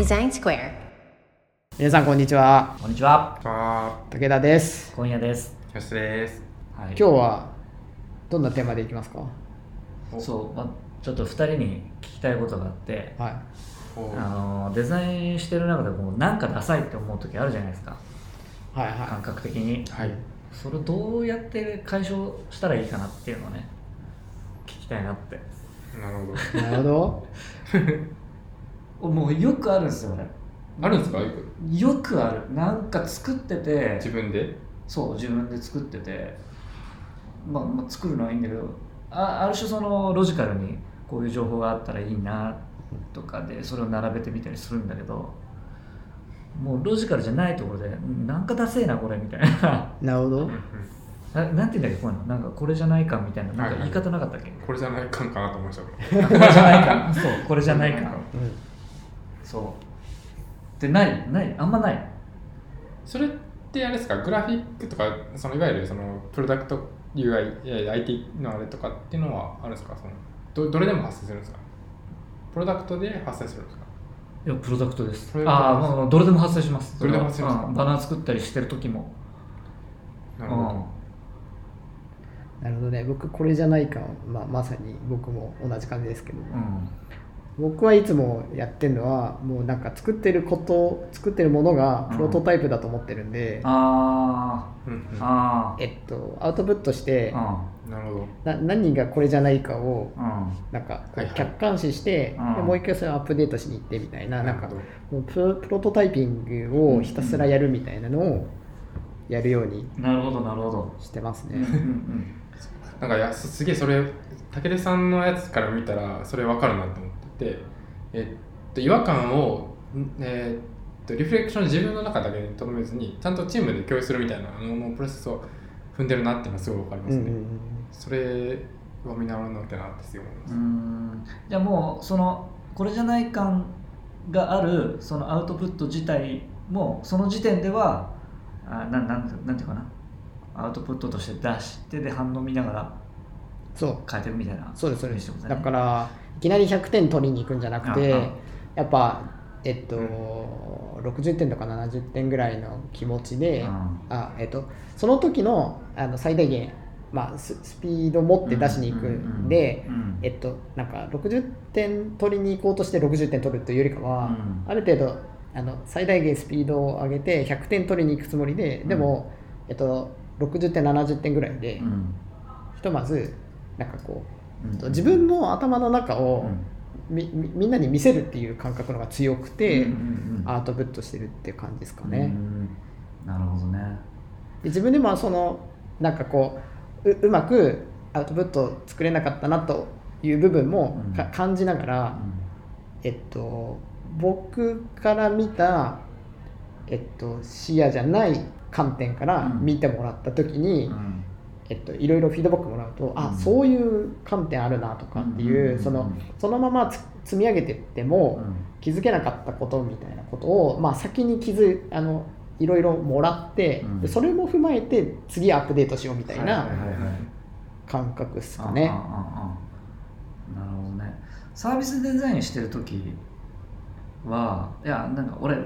Design Square. 皆さんこんにちはこんにちは。あ武田です今夜です。ー、吉です。はい。今日はどんなテーマでいきますか？そう、まあ、ちょっと二人に聞きたいことがあって、はいおあのデザインしてる中でもなんかダサいって思う時あるじゃないですか。はい感は覚的に。はい。それをどうやって解消したらいいかなっていうのをね、聞きたいなって。なるほど。いなるほど もうよくあるんですよね。あるんですか？よく？よくある。なんか作ってて、自分で？そう自分で作ってて、まあ、まあ作るのはいいんだけどあある種そのロジカルにこういう情報があったらいいなとかでそれを並べてみたりするんだけどもうロジカルじゃないところでんなんかダセえなこれみたいな。なるほど。ななんて言うんだっけこういうの？なんかこれじゃないかみたいな。なんか言い方なかったっけ、これじゃないかんかなと思いました。これ。じゃないか。そうこれじゃないか。うんそう。でないないあんまない。それってあれですか、グラフィックとか、そのいわゆるそのプロダクト UI、いやいや IT のあれとかっていうのはあるんですか？そのどどれでも発生するんですか？プロダクトで発生するんですか？いやプロダクトです。ああもうどれでも発生します。どれでも発生します。うん。バナー作ったりしてる時も。なるほど。なるほどね。僕これじゃないか、まあ、まさに僕も同じ感じですけど。も、うん僕はいつもやってるのはもうなんか作ってること作ってるものがプロトタイプだと思ってるんで、あうんうん。ああえっとアウトプットしてあなるほど。な何がこれじゃないかをなんか客観視して、うん。でもう一回それをアップデートしに行ってみたいななんかプロプロトタイピングをひたすらやるみたいなのをやるようになるほどなるほど。してますね。うんうんなんかやすすげえそれ武田さんのやつから見たらそれ分かるなってて、えっと、違和感を、んえっとリフレクション自分の中だけにとどめずにちゃんとチームで共有するみたいなあのプロセスを踏んでるなっていうのはすごい分かりますね、うんうんうん。それを見習わなきゃなってすごい思います、うん。うんじゃあもうそのこれじゃない感があるそのアウトプット自体もその時点ではあなんなんてなんていうかな。アウトプットとして出してで反応見ながらそう。変えていくみたいなそうですそうです。だからいきなり100点取りに行くんじゃなくてやっぱえっと、60点とか70点ぐらいの気持ちで、うん。あえっと、その時のあの最大限、まあ、ススピード持って出しに行くんで、うんうんうんえっと、なんか60点取りに行こうとして60点取るというよりかは、うん。ある程度あの最大限スピードを上げて100点取りに行くつもりででも、えっと、60点70点ぐらいで、うん。ひとまずなんかこうんう自分の頭の中をうん。みみみんなに見せるっていう感覚のが強くて、アウトプットしてるって感じですかうね。んなるほどね。で自分でもそのなんかこうううまくアウトプット作れなかったなという部分もかうん。感じながら、えっと、僕から見た、えっと、視野じゃない観点からうん。見てもらった時に、うん。えっと、いろいろフィードバックと、あうん。そういう観点あるなとかっていう、うん。そのそのままつ積み上げていっても、気づけなかったことみたいなことを、まあ、先に気づあのいろいろもらって、うん。でそれも踏まえて次アップデートしようみたいな感覚ですかね。なるほどね。サービスデザインしてる時はいやなんか俺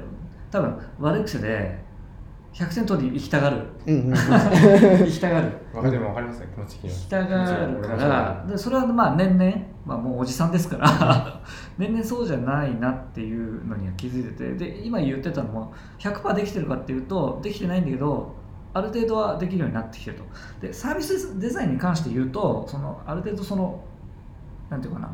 多分悪い癖で100点取りに行きたがる。うんうんうん。行きたがる。わかでも分かりますね気持ち的には。行きたがるからでそれはまあ年々、まあ、もうおじさんですから。年々そうじゃないなっていうのには気づいてて。で今言ってたのも100%できてるかっていうとできてないんだけどある程度はできるようになってきてると。でサービスデザインに関して言うとそのある程度そのなんていうかな。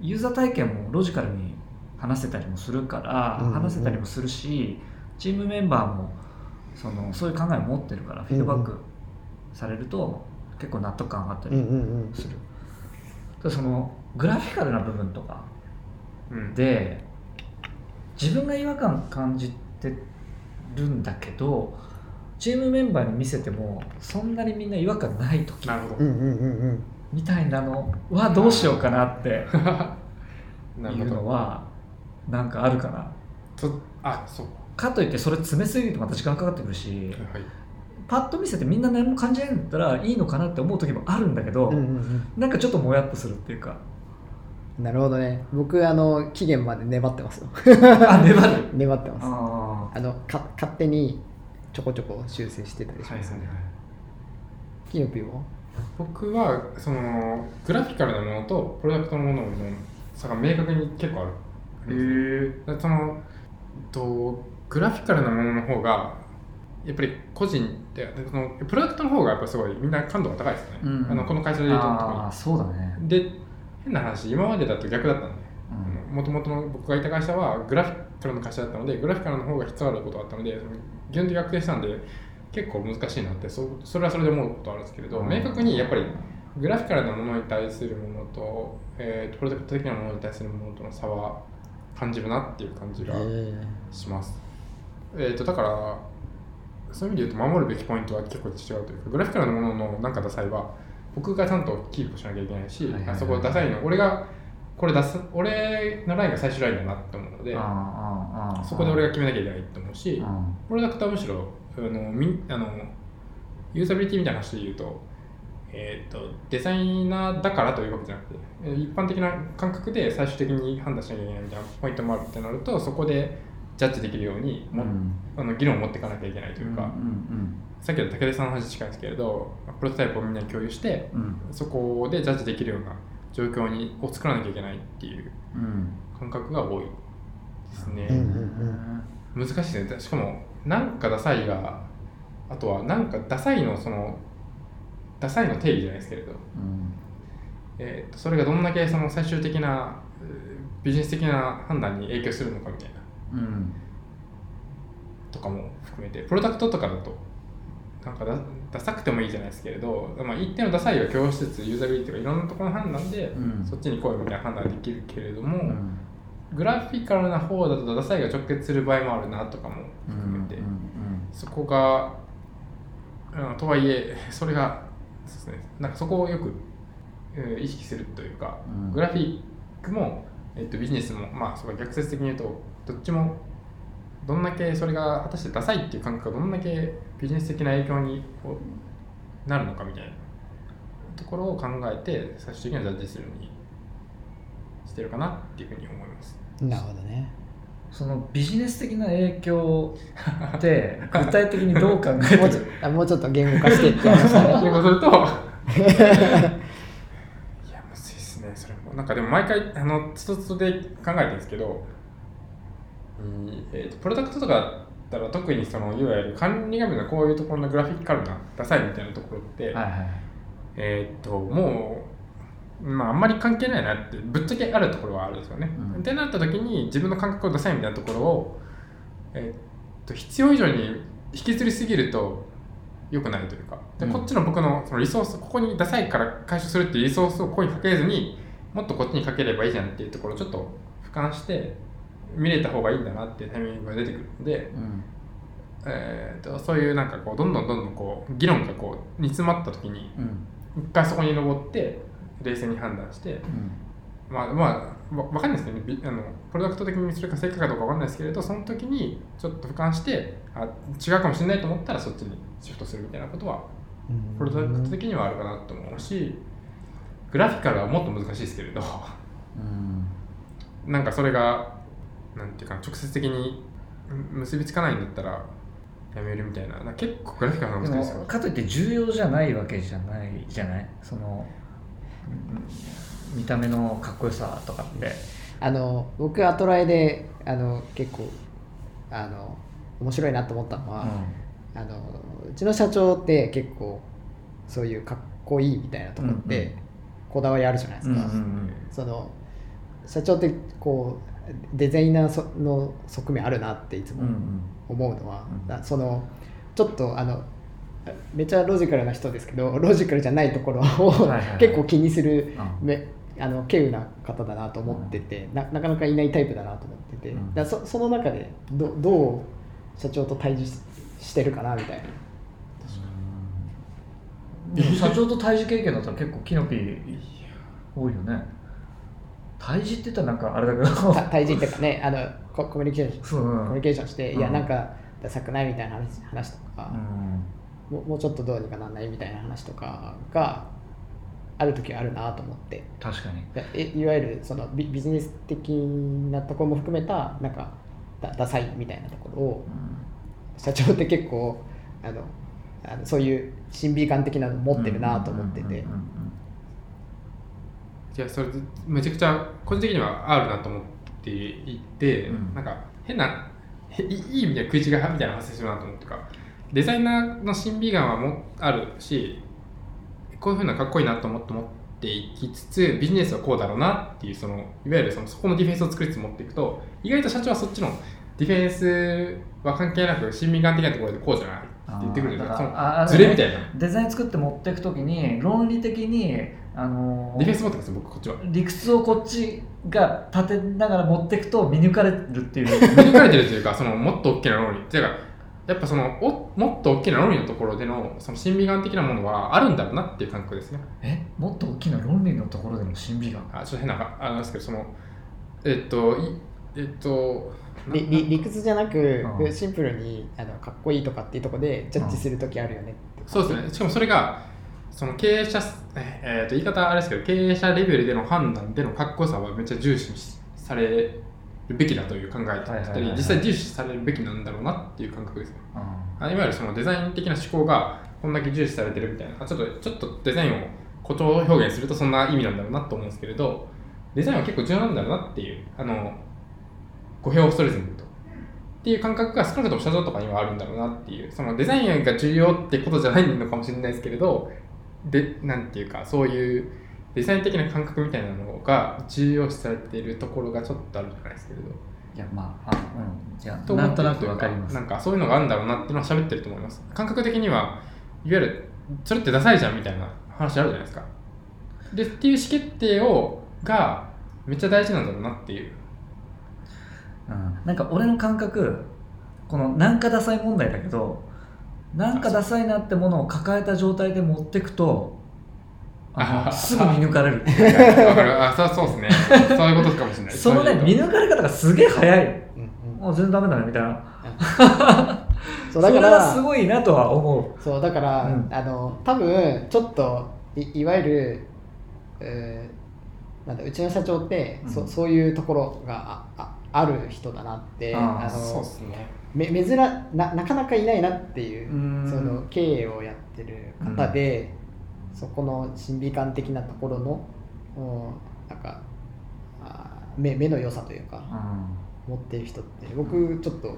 ユーザー体験もロジカルに話せたりもするから、うんうん。話せたりもするしチームメンバーもそのそういう考えを持ってるからフィードバックされると結構納得感上がったりうんうんうん。する、でそのグラフィカルな部分とかうん。で自分が違和感感じてるんだけどチームメンバーに見せてもそんなにみんな違和感ない時なるほど。うんうんうんうん。みたいなのはどうしようかなってい うなるほど。のはなんかあるかな。とあそうかといってそれ詰めすぎるとまた時間かかってくるしはい。パッと見せてみんな何も感じないんだったらいいのかなって思う時もあるんだけど、うんうんうん。なんかちょっともやっとするっていうか。なるほどね。僕あの期限まで粘ってますよ。あ粘る？粘ってます。ああのか勝手にちょこちょこ修正してたりしますね、キヨピーは？僕はそのグラフィカルなものとプロダクトのものの差が明確に結構あるへえでそのとグラフィカルなものの方がやっぱり個人ででそのプロダクトの方がやっぱりすごいみんな感度が高いですよね、うん。あのこの会社で言うと特ああそうだね。にで変な話今までだと逆だったんでもともとの僕がいた会社はグラフィカルの会社だったのでグラフィカルの方が必要あることがあったので基本的に逆転したんで結構難しいなってそそれはそれで思うことあるんですけれど、うん。明確にやっぱりグラフィカルなものに対するものと,、えー、プロダクト的なものに対するものとの差は感じるなっていう感じがします。えー、とだからそういう意味で言うと守るべきポイントは結構違うというかグラフィカルなもののなんかダサいは僕がちゃんとキープしなきゃいけないし、はいはいはいあそこダサいの俺がこれ出す俺のラインが最終ラインだなって思うのでそこで俺が決めなきゃいけないと思うしあプロダクトはむしろあのみあのユーザビリティみたいな話で言うと,、えー、とデザイナーだからというわけじゃなくてえー一般的な感覚で最終的に判断しなきゃいけないみたいなポイントもあるってなるとそこでジャッジできるようにも、うん。あの議論を持っていかなきゃいけないというか、うんさっきの武田さんの話近いんですけれどプロトタイプをみんなに共有してうん。うんそこでジャッジできるような状況にを作らなきゃいけないっていううん。感覚が多いですね、うんうん難しいですね。しかもなんかダサいがあとはなんかダサいのそのダサいの定義じゃないですけれど、うん。えーとそれがどんだけその最終的なビジネス的な判断に影響するのかみたいなうん。とかも含めてプロダクトとかだとなんかダダサくてもいいじゃないですけれど、まあ、一定のダサいは共有しつつユーザビリティとかいろんなところの判断で、うん。そっちに来いみたいな判断できるけれども、うん。グラフィカルな方だとダサいが直結する場合もあるなとかも含めて、うんそこが、うん、とはいえそれがそうですね。なんかそこをよく、えー意識するというか、うん。グラフィックも、えっとビジネスもまあそ逆説的に言うとどっちもどんだけそれが果たしてダサいっていう感覚がどんだけビジネス的な影響になるのかみたいなところを考えて最終的にはジャッジするようにしてるかなっていうふうに思います。なるほどねそのビジネス的な影響って具体的にどう考えてもうちょる？あもうちょっと言語化してって話だね。そういうことすると。いやむずいですねそれも。なんかでも毎回あのつとつとで考えてるんですけど、うんえーとプロダクトとかだったら特にそのいわゆる管理画面のこういうところのグラフィッカルなダサいみたいなところって、はいはいえーっともう、まあ、あんまり関係ないなってぶっちゃけあるところはあるんですよね。うん。ってなった時に自分の感覚をダサいみたいなところを、えーっと必要以上に引きずりすぎると良くないというか。で、うん。こっちの僕のそのリソースここにダサいから解消するっていうリソースをここにかけずにもっとこっちにかければいいじゃんっていうところをちょっと俯瞰して見れた方がいいんだなっていうタイミングが出てくるので、うん。えーっとそういうなんかこうどんどんどんどんこう議論がこう煮詰まった時にうん。一回そこに登って冷静に判断してうん。まあまあわわかんないですけどね。びあのプロダクト的にそれが正解かどうかわかんないですけれどその時にちょっと俯瞰してあ違うかもしれないと思ったらそっちにシフトするみたいなことはプロダクト的にはあるかなと思うしグラフィカルはもっと難しいですけれど。うん。なんかそれがなんていうかな直接的にうん結びつかないんだったらやめるみたいな。結構グラフィカルなで難しいですかといって重要じゃないわけじゃないじゃない？そのうん見た目のかっこよさとかって。あの僕アトライであの結構あの面白いなと思ったのは、あのうちの社長って結構そういうかっこいいみたいなところっうんうてこだわりあるじゃないですか、うんうんうん。その社長ってこうデザイナーその側面あるなっていつもうんうん。思うのは、うんだそのちょっとあのめっちゃロジカルな人ですけどロジカルじゃないところを、はいはい 結構気にするあめあの稀有な方だなと思ってて、ななかなかいないタイプだなと思ってて、うん。だそその中でどどう社長と対峙ししてるかなみたいな。でも社長と対峙経験だったら結構キノピー多いよね対峙って言ったらなんかあれだけど。た対峙っていうかねあのココミュニケーション。そう。うんコミュニケーションして、うん。いやなんかダサくないみたいな話話とかう、ん。もうもうちょっとどうにかなんないみたいな話とかがある時はあるなと思って。確かに。いいわゆるそのビビジネス的なところも含めたなんかダダサいみたいなところを社長って結構あのあのそういう審美眼的なの持ってるなと思ってて。うんうんうんうんいやそれめちゃくちゃ個人的にはあるなと思っていて、うん。なんか変なへいいい意味で食い違いみたいなの発生するなと思ってかデザイナーの審美眼はもあるしこういうふうなかっこいいなと思って持っていきつつビジネスはこうだろうなっていうそのいわゆるそのそこのディフェンスを作りつつ持っていくと意外と社長はそっちのディフェンスは関係なく審美眼的なところでこうじゃないって言ってくるからあそのズレみたいな。デザイン作って持っていくときに論理的にあのーディフェンス持ってます僕こっちは。理屈をこっちが立てながら持っていくと見抜かれるっていう。見抜かれてるというかそのもっと大きな論理っていうかやっぱそのおもっと大きな論理のところでのその審美眼的なものはあるんだろうなっていう感覚ですね。え？もっと大きな論理のところでの審美眼？あちょっと変なあれなんですけどそのえっといえっとなりり理屈じゃなくうん。シンプルにあのかっこいいとかっていうところでジャッジする時あるよねって。そうですね。しかもそれがその経営者ええっと言い方あれですけど経営者レベルでの判断でのかっこよさはめっちゃ重視されるべきだという考えだったり実際重視されるべきなんだろうなっていう感覚ですねうん。あいわゆるそのデザイン的な思考がこんだけ重視されてるみたいなちょっとちょっとデザインを誇張表現するとそんな意味なんだろうなと思うんですけれどデザインは結構重要なんだろうなっていうあの語弊を恐れずに言うと。っていう感覚が少なくとも社長とかにはあるんだろうなっていうそのデザインが重要ってことじゃないのかもしれないですけれどでなんていうかそういうデザイン的な感覚みたいなのが重要視されているところがちょっとあるじゃないですけれど。いやまああうん。いやと思ってなんとなくわかります。なんかそういうのがあるんだろうなっていうのは喋ってると思います。感覚的にはいわゆるそれってダサいじゃんみたいな話あるじゃないですか。でっていう意思決定をがめっちゃ大事なんだろうなっていう。うん、なんか俺の感覚このなんかダサい問題だけどなんかダサいなってものを抱えた状態で持ってくとああのすぐ見抜かれる。わかる。あそうそうですね。そういうことかもしれない。そのね見抜かれ方がすげえ早い。うんうん。もう全然ダメだねみたいな。そうだかそれがらすごいなとは思そうだから、うん。あの多分ちょっといいわゆる、えーなんだうちの社長って、うん。そそういうところがああある人だなってあのそうですね。め珍ななかなかいないなっていううん。その経営をやってる方で、そこの審美眼的なところのうんなんかあー目目の良さというかう、持ってる人って僕ちょっと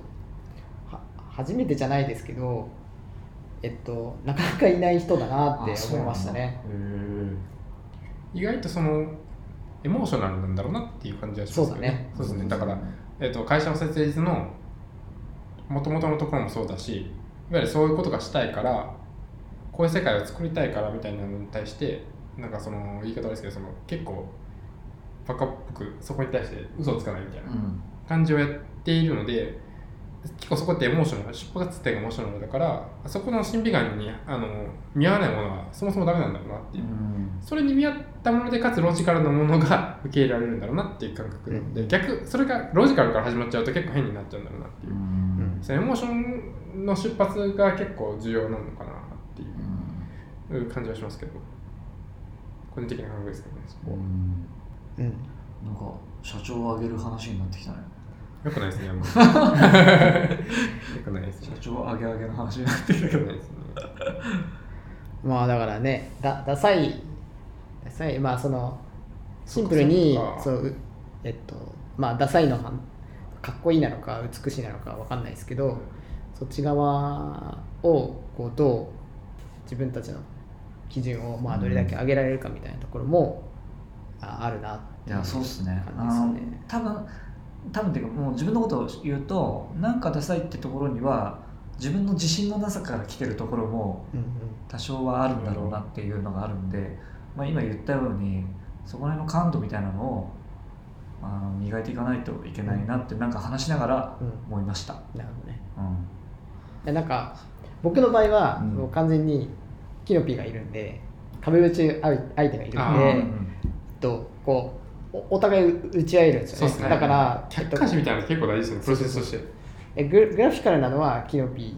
は初めてじゃないですけどえっとなかなかいない人だなって思いましたね。意外とそのエモーショナルなんだろうなっていう感じはしますよね。そうそうですね。だから、えっと会社の設立のもともとのところもそうだしいわゆるそういうことがしたいからこういう世界を作りたいからみたいなのに対してなんかその言い方ですけどその結構バカっぽくそこに対して嘘をつかないみたいなうん。感じをやっているので結構そこってエモーショナル出発点がエモーショナルだからそこの審美眼にあの見合わないものはそもそもダメなんだろうなっていう。うん。それに見合ったものでかつロジカルなものが受け入れられるんだろうなっていう感覚なので、逆それがロジカルから始まっちゃうと結構変になっちゃうんだろうなっていう、うん。そのエモーションの出発が結構重要なのかなっていう感じはしますけど。個人的な感覚ですけどね。そこは、うん。なんか社長を挙げる話になってきたね。よくないですねあんまり。よくないですね。社長上げ上げの話になってきたけど。よくないですね。まあだからねだダサいダサいまあそのシンプルにそううえっとまあダサいのはかっこいいなのか美しいなのかわかんないですけどそっち側をこうどう自分たちの基準をまあどれだけ上げられるかみたいなところもああるなっていやそうっすね。あの感じですね。多分多分っていうかもう自分のことを言うとなんかダサいってところには自分の自信のなさから来てるところもうんうん。多少はあるんだろうなっていうのがあるんで、まあ、今言ったようにそこら辺の感度みたいなのをあの磨いていかないといけないなってなんか話しながらうん。思いました、なるほどね。うん。でなんか僕の場合はうん。もう完全にキノピーがいるんで壁打ち相相手がいるんで、うんえっとこうおお互い打ち合えるんですよね。そうですね。だから、えっと客観視みたいなの結構大事ですねプロセスとして。えググラフィカルなのはキノピ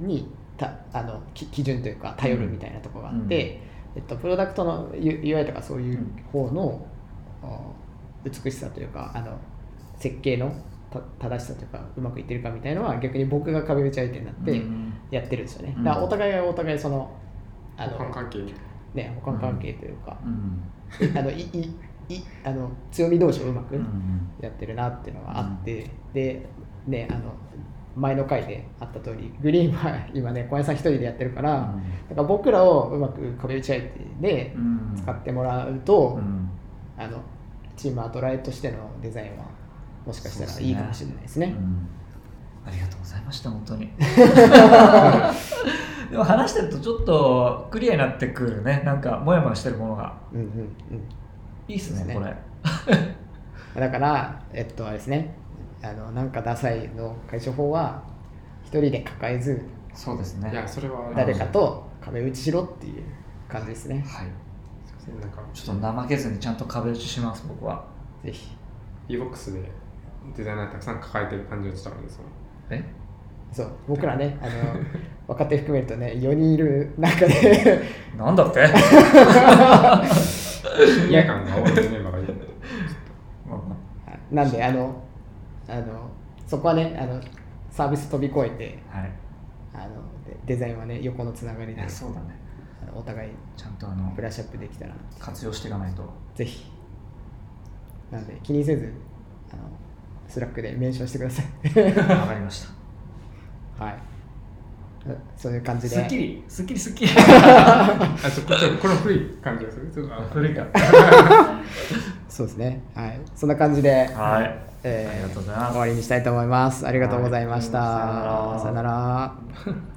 ーにたあのき基準というか頼るみたいなところがあって、えっと、プロダクトの UI とかそういう方の、あ美しさというかあの設計のた正しさというかうまくいってるかみたいのは逆に僕が壁打ち相手になってうんやってるんですよね、うん。だからお互いがお互いそのあの関係。ね補完関係というか、うん。あのいいいあの強み同士をうまくうんやってるなっていうのがあって、でねあの前の回であった通りグリーンは今ね小林さん一人でやってるから、だから僕らをうまく壁打ち相手でうん。使ってもらうと、うん。あのチームアトライとしてのデザインはもしかしたらいいかもしれないですね。うん。ありがとうございました本当に。でも話してるとちょっとクリアになってくるね。なんかモヤモヤしてるものが。うんうんうん。いいっすねそうでこすれ。だから、えっと、あれですね、あのなんかダサいの解消法は、一人で抱えず、そうですね。いやそれは誰かと壁打ちしろっていう感じですね。はい。すいませんなんか。ちょっと怠けずにちゃんと壁打ちします僕は。ぜひ。e-box でデザイナーたくさん抱えてる感じがしたのでそのえ？そう、僕らね、あの 若手含めるとね、4人いる中で。なんだって？シニア感が多いメンバーがいる。んでなんで、あの、あのそこはね、あのサービス飛び越えて、はいあのデデザインはね、横のつながりいで、やそうだねお互いちゃんとあのブラッシュアップできたら、活用していかないとぜひ。なんで、気にせず、あの Slack でメンションしてください。わかりました はい。そういう感じで。すっきりすっきりすっきり あそこちょっとこれ古い感じがする？ちょっと古いかそうですね。はい。そんな感じで、はいえー終わりにしたいと思います。ありがとうございました。さよなら。